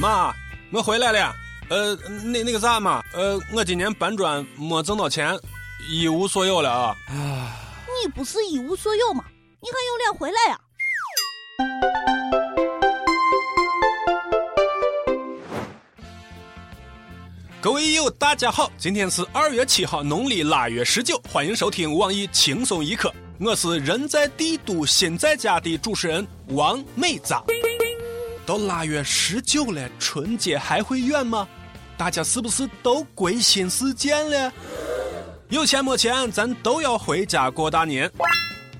妈，我回来了。呃，那那个啥嘛，呃，我今年搬砖没挣到钱，一无所有了啊。你不是一无所有吗？你还有脸回来呀？各位友，大家好，今天是二月七号，农历腊月十九，欢迎收听网易轻松一刻，我是人在帝都心在家的主持人王美扎。到腊月十九了，春节还会远吗？大家是不是都归心似箭了？有钱没钱，咱都要回家过大年。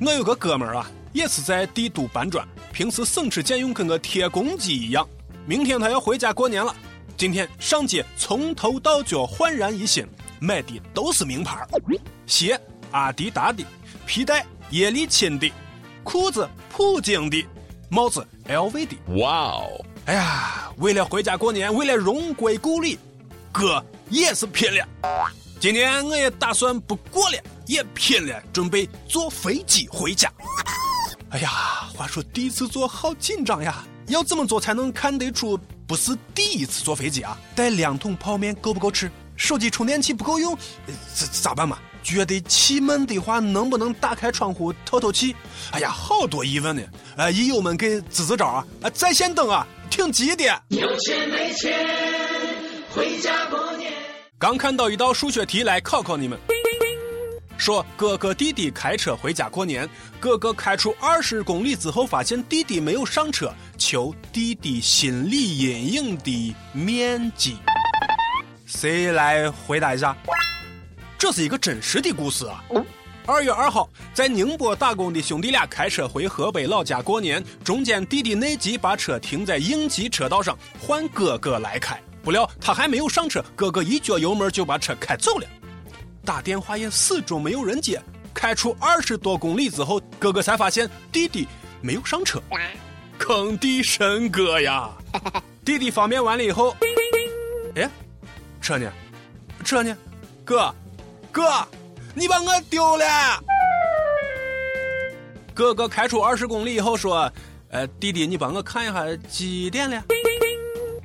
我有个哥们儿啊，也是在帝都搬砖，平时省吃俭用，跟个铁公鸡一样。明天他要回家过年了，今天上街从头到脚焕然一新，买的都是名牌鞋阿迪达的，皮带叶利钦的，裤子普京的。帽子 LV 的，哇哦！哎呀，为了回家过年，为了荣归故里，哥也是拼了。今年我也打算不过了，也拼了，准备坐飞机回家。哎呀，话说第一次坐好紧张呀！要怎么做才能看得出不是第一次坐飞机啊？带两桶泡面够不够吃？手机充电器不够用，这咋办嘛？觉得气闷的话，能不能打开窗户透透气？哎呀，好多疑问呢！呃，益友们给支支招啊！啊，在线等啊，挺急的。有钱没钱，回家过年。刚看到一道数学题，来考考你们。说哥哥弟弟开车回家过年，哥哥开出二十公里之后，发现弟弟没有上车，求弟弟心理阴影的面积。谁来回答一下？这是一个真实的故事啊！二月二号，在宁波打工的兄弟俩开车回河北老家过年，中间弟弟内急把车停在应急车道上，换哥哥来开。不料他还没有上车，哥哥一脚油门就把车开走了。打电话也始终没有人接。开出二十多公里之后，哥哥才发现弟弟没有上车，坑弟神哥呀！弟弟方便完了以后，哎，车呢？车呢？哥。哥，你把我丢了。哥哥开出二十公里以后说：“呃，弟弟，你帮我看一下几点了？”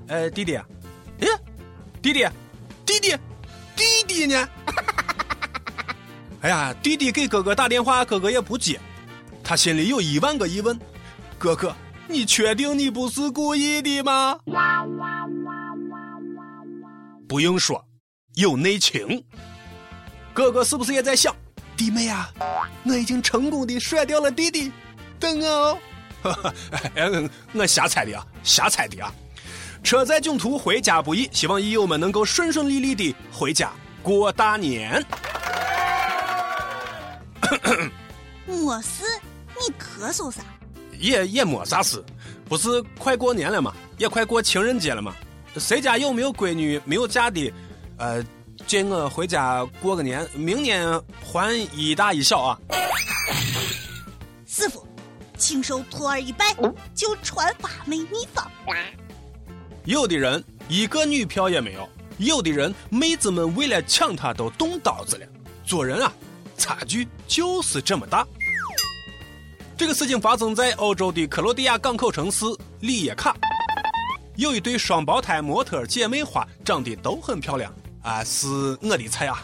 呃，弟弟，哎，弟弟，弟弟，弟弟呢？哎呀，弟弟给哥哥打电话，哥哥也不接，他心里有一万个疑问。哥哥，你确定你不是故意的吗？不用说，有内情。哥哥是不是也在想，弟妹啊，我已经成功的甩掉了弟弟，等我哦。我瞎猜的啊，瞎猜的啊。车载囧途，回家不易，希望益友们能够顺顺利利的回家过大年。没事，你咳嗽啥？也也没啥事，不是快过年了嘛？也快过情人节了嘛？谁家有没有闺女没有嫁的？呃。接我回家过个年，明年还一大一小啊！师傅，请受徒儿一拜，就传法美秘方。有的人一个女票也没有，有的人妹子们为了抢他都动刀子了。做人啊，差距就是这么大。这个事情发生在欧洲的克罗地亚港口城市里耶卡，有一对双胞胎模特姐妹花，长得都很漂亮。啊，是我的菜啊！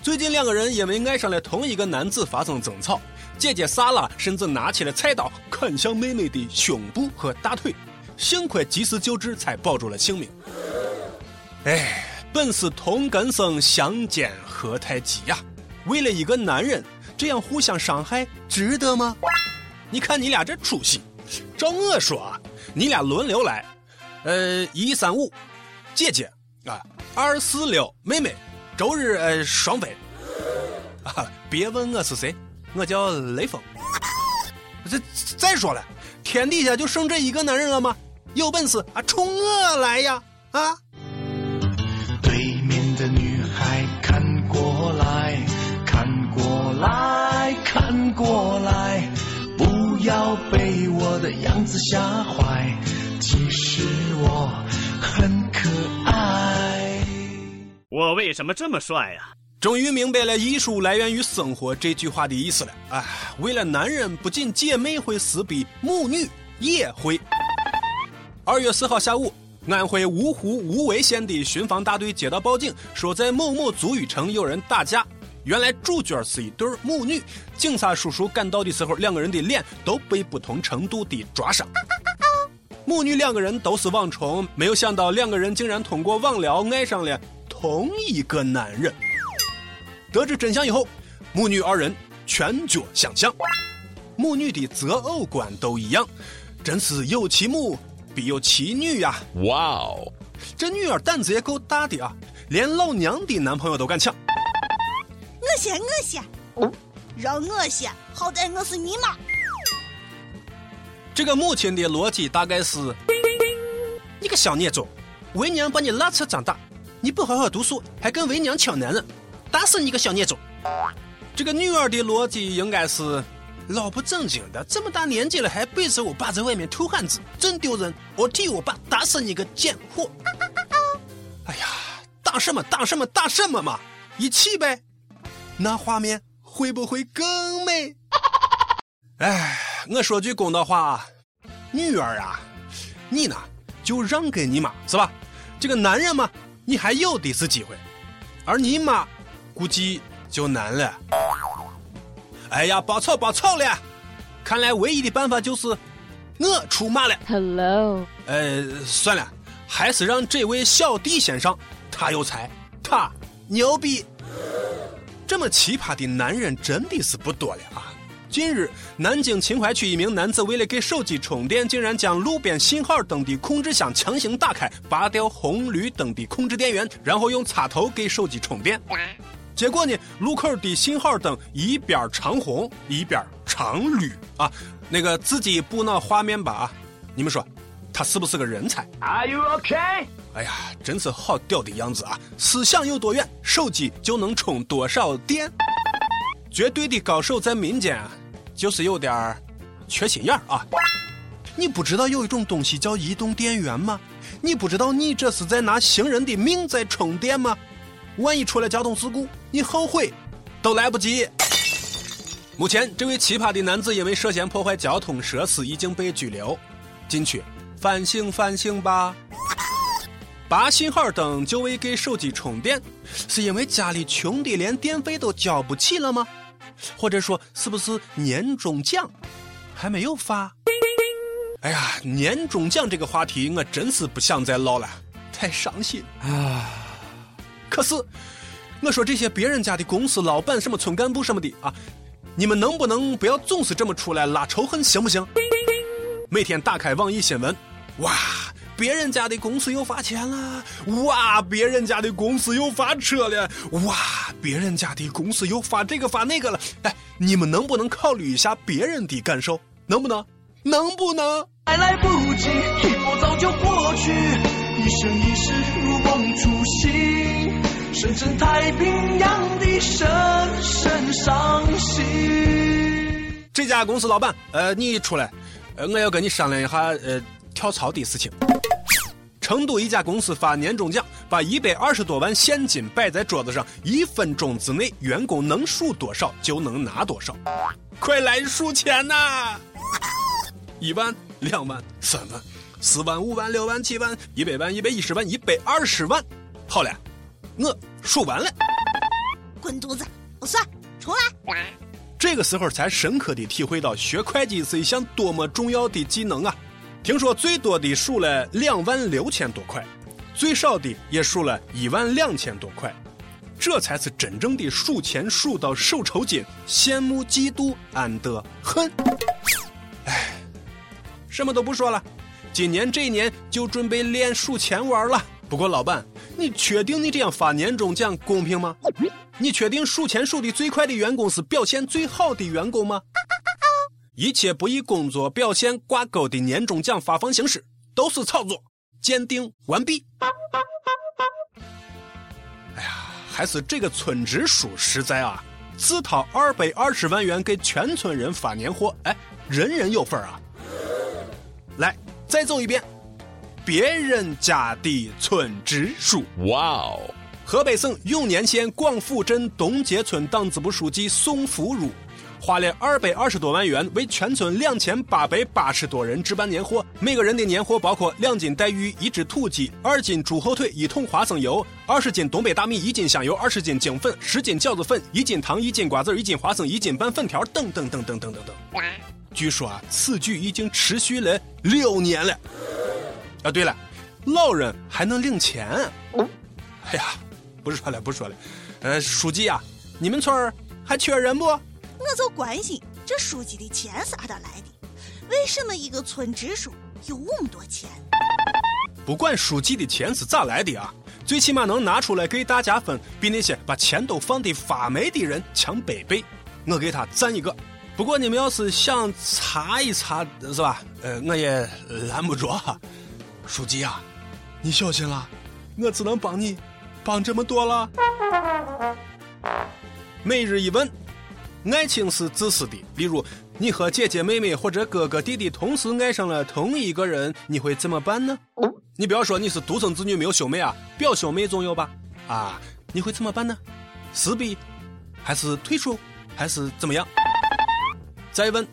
最近两个人因为爱上了同一个男子发生争吵，姐姐萨拉甚至拿起了菜刀砍向妹妹的胸部和大腿，幸亏及时救治才保住了性命。哎，本是同根生，相煎何太急呀！为了一个男人这样互相伤害，值得吗？你看你俩这出息！照我说啊，你俩轮流来，呃，一三五，姐姐啊。二四六，妹妹，周日呃双飞。啊，别问我是谁，我叫雷锋。这再说了，天底下就剩这一个男人了吗？有本事啊，冲我来呀！啊！对面的女孩看过来看过来看过来，不要被我的样子吓坏，为什么这么帅呀？终于明白了“艺术来源于生活”这句话的意思了。哎，为了男人，不仅姐妹会撕逼，母女也会。二月四号下午，安徽芜湖无为县的巡防大队接到报警，说在某某足浴城有人打架。原来主角是一对母女。警察叔叔赶到的时候，两个人的脸都被不同程度的抓伤。母女两个人都是网虫，没有想到两个人竟然通过网聊爱上了同一个男人。得知真相以后，母女二人拳脚相向。母女的择偶观都一样，真是有其母必有其女呀！哇哦，这女儿胆子也够大的啊，连老娘的男朋友都敢抢。我先，我先，让我先，好歹我是你妈。这个母亲的逻辑大概是：你个小孽种，为娘把你拉扯长大，你不好好读书，还跟为娘抢男人，打死你个小孽种！这个女儿的逻辑应该是。老不正经的，这么大年纪了还背着我爸在外面偷汉子，真丢人！我替我爸打死你个贱货！哎呀，打什么打什么打什么嘛，一起呗，那画面会不会更美？哎，我说句公道话啊，女儿啊，你呢就让给你妈是吧？这个男人嘛，你还有的是机会，而你妈估计就难了。哎呀，报仇报仇了！看来唯一的办法就是我出马了。Hello。呃，算了，还是让这位小弟先上，他有才，他牛逼。这么奇葩的男人真的是不多了啊！近日，南京秦淮区一名男子为了给手机充电，竟然将路边信号灯的控制箱强行打开，拔掉红绿灯的控制电源，然后用插头给手机充电。结果呢？路口的信号灯一边长红一边长绿啊！那个自己补脑画面吧啊！你们说，他是不是个人才？Are you OK？哎呀，真是好屌的样子啊！思想有多远，手机就能充多少电。绝对的高手在民间，就是有点缺心眼啊！你不知道有一种东西叫移动电源吗？你不知道你这是在拿行人的命在充电吗？万一出了交通事故，你后悔都来不及。目前，这位奇葩的男子因为涉嫌破坏交通设施，已经被拘留。进去反省反省吧。拔信号灯就为给手机充电，是因为家里穷的连电费都交不起了吗？或者说，是不是年终奖还没有发？哎呀，年终奖这个话题，我真是不想再唠了，太伤心啊。可是，我说这些别人家的公司老板、什么村干部什么的啊，你们能不能不要总是这么出来拉仇恨，行不行？每天打开网易新闻，哇，别人家的公司又发钱了，哇，别人家的公司又发车了，哇，别人家的公司又发这个发那个了。哎，你们能不能考虑一下别人的感受？能不能？能不能？还来不及，一波早就过去，一生一世如梦初醒。深深太平洋的深深伤心。这家公司老板，呃，你出来，呃，我要跟你商量一下，呃，跳槽的事情。成都一家公司发年终奖，把一百二十多万现金摆在桌子上，一分钟之内，员工能数多少就能拿多少。快来数钱呐！一万、两万、三万、四万、五万、六万、七万、一百万、一百一十万、一百二十万，好了。我数完了，滚犊子！不算，重来。这个时候才深刻的体会到学会计是一项多么重要的技能啊！听说最多的数了两万六千多块，最少的也数了一万两千多块，这才是真正的数钱数到手抽筋，羡慕嫉妒安得恨。哎，什么都不说了，今年这一年就准备练数钱玩了。不过老板。你确定你这样发年终奖公平吗？你确定数钱数的最快的员工是表现最好的员工吗？一切不以工作表现挂钩的年终奖发放形式都是炒作。鉴定完毕。哎呀，还是这个村支书实在啊，自掏二百二十万元给全村人发年货，哎，人人有份啊。来，再走一遍。别人家的村支书，哇哦！河北省永年县广府镇东街村党支部书记宋福如，花了二百二十多万元为全村两千八百八十多人置办年货，每个人的年货包括两斤带鱼、一只土鸡、二斤猪后腿、一桶花生油、二十斤东北大米、一斤香油、二十斤精粉、十斤饺子粉、一斤糖、一斤瓜子、一斤花生、一斤拌粉条等等等等等等等。据说啊，此举已经持续了六年了。啊，对了，老人还能领钱。哎呀，不说了，不说了。呃，书记啊，你们村儿还缺人不？我就关心这书记的钱是咋来的？为什么一个村支书有那么多钱？不管书记的钱是咋来的啊，最起码能拿出来给大家分，比那些把钱都放的发霉的人强百倍。我给他赞一个。不过你们要是想查一查，是吧？呃，我也拦不着。书记啊，你小心了，我只能帮你帮这么多了。每日一问。爱情是自私的，例如你和姐姐妹妹或者哥哥弟弟同时爱上了同一个人，你会怎么办呢？你不要说你是独生子女没有兄妹啊，表兄妹总有吧？啊，你会怎么办呢？撕逼，还是退出，还是怎么样？再问，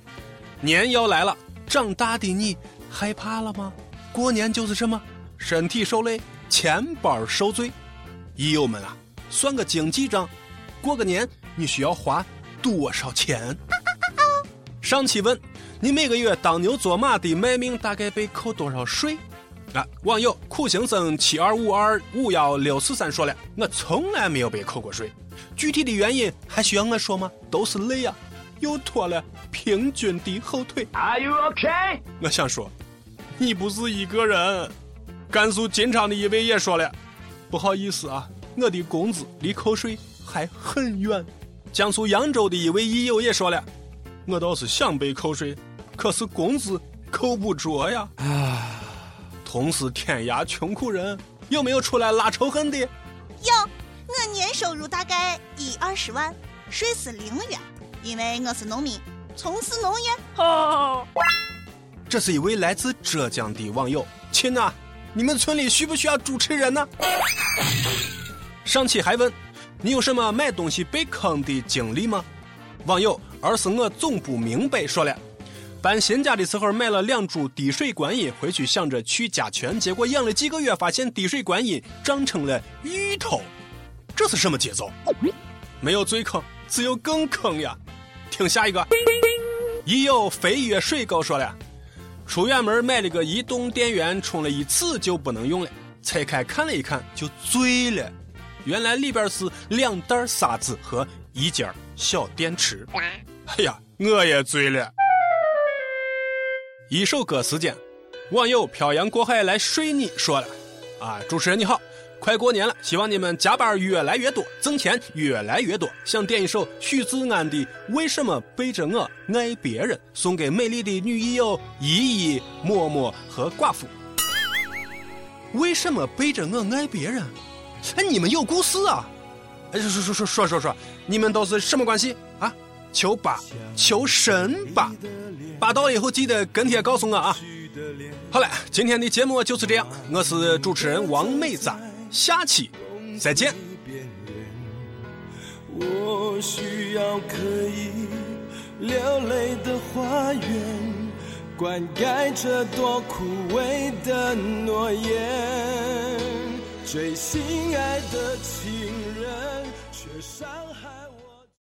年要来了，长大的你害怕了吗？过年就是什么？身体受累，钱包受罪。益友们啊，算个经济账，过个年你需要花。多少钱？上期问你每个月当牛做马的卖命大概被扣多少税？啊，网友苦行僧七二五二五幺六四三说了，我从来没有被扣过税。具体的原因还需要我说吗？都是累呀，又拖了平均的后腿。Are you OK？我想说，你不是一个人。甘肃金昌的一位也说了，不好意思啊，我的工资离扣税还很远。江苏扬州的一位益友也说了：“我倒是想被扣税，可是工资扣不着呀。”啊，同是天涯穷苦人，有没有出来拉仇恨的？有，我年收入大概一二十万，税是零元，因为我是农民，从事农业。哦，这是一位来自浙江的网友，亲呐，你们村里需不需要主持人呢？上期还问。你有什么买东西被坑的经历吗？网友而是我总不明白说了，搬新家的时候买了两株滴水观音，回去想着去甲醛，结果养了几个月，发现滴水观音长成了芋头，这是什么节奏？没有最坑，只有更坑呀！听下一个，已有飞跃水狗说了，出远门买了个移动电源，充了一次就不能用了，拆开看了一看就醉了。原来里边是两袋沙子和一节小电池。哎呀，我也醉了。一首歌时间，网友漂洋过海来睡你说了，啊，主持人你好，快过年了，希望你们加班越来越多，挣钱越来越多。想点一首许志安的《为什么背着我爱别人》，送给美丽的女艺友依依、默默和寡妇。为什么背着我爱别人？哎，你们有故事啊？哎，说说说说说说，你们都是什么关系啊？求八，求神八，八到以后记得跟帖告诉我啊。好了，今天的节目就是这样，我是主持人王美赞，下期再见。我需要可以流泪的花园，灌溉这多枯萎的诺言。最心爱的情人，却伤。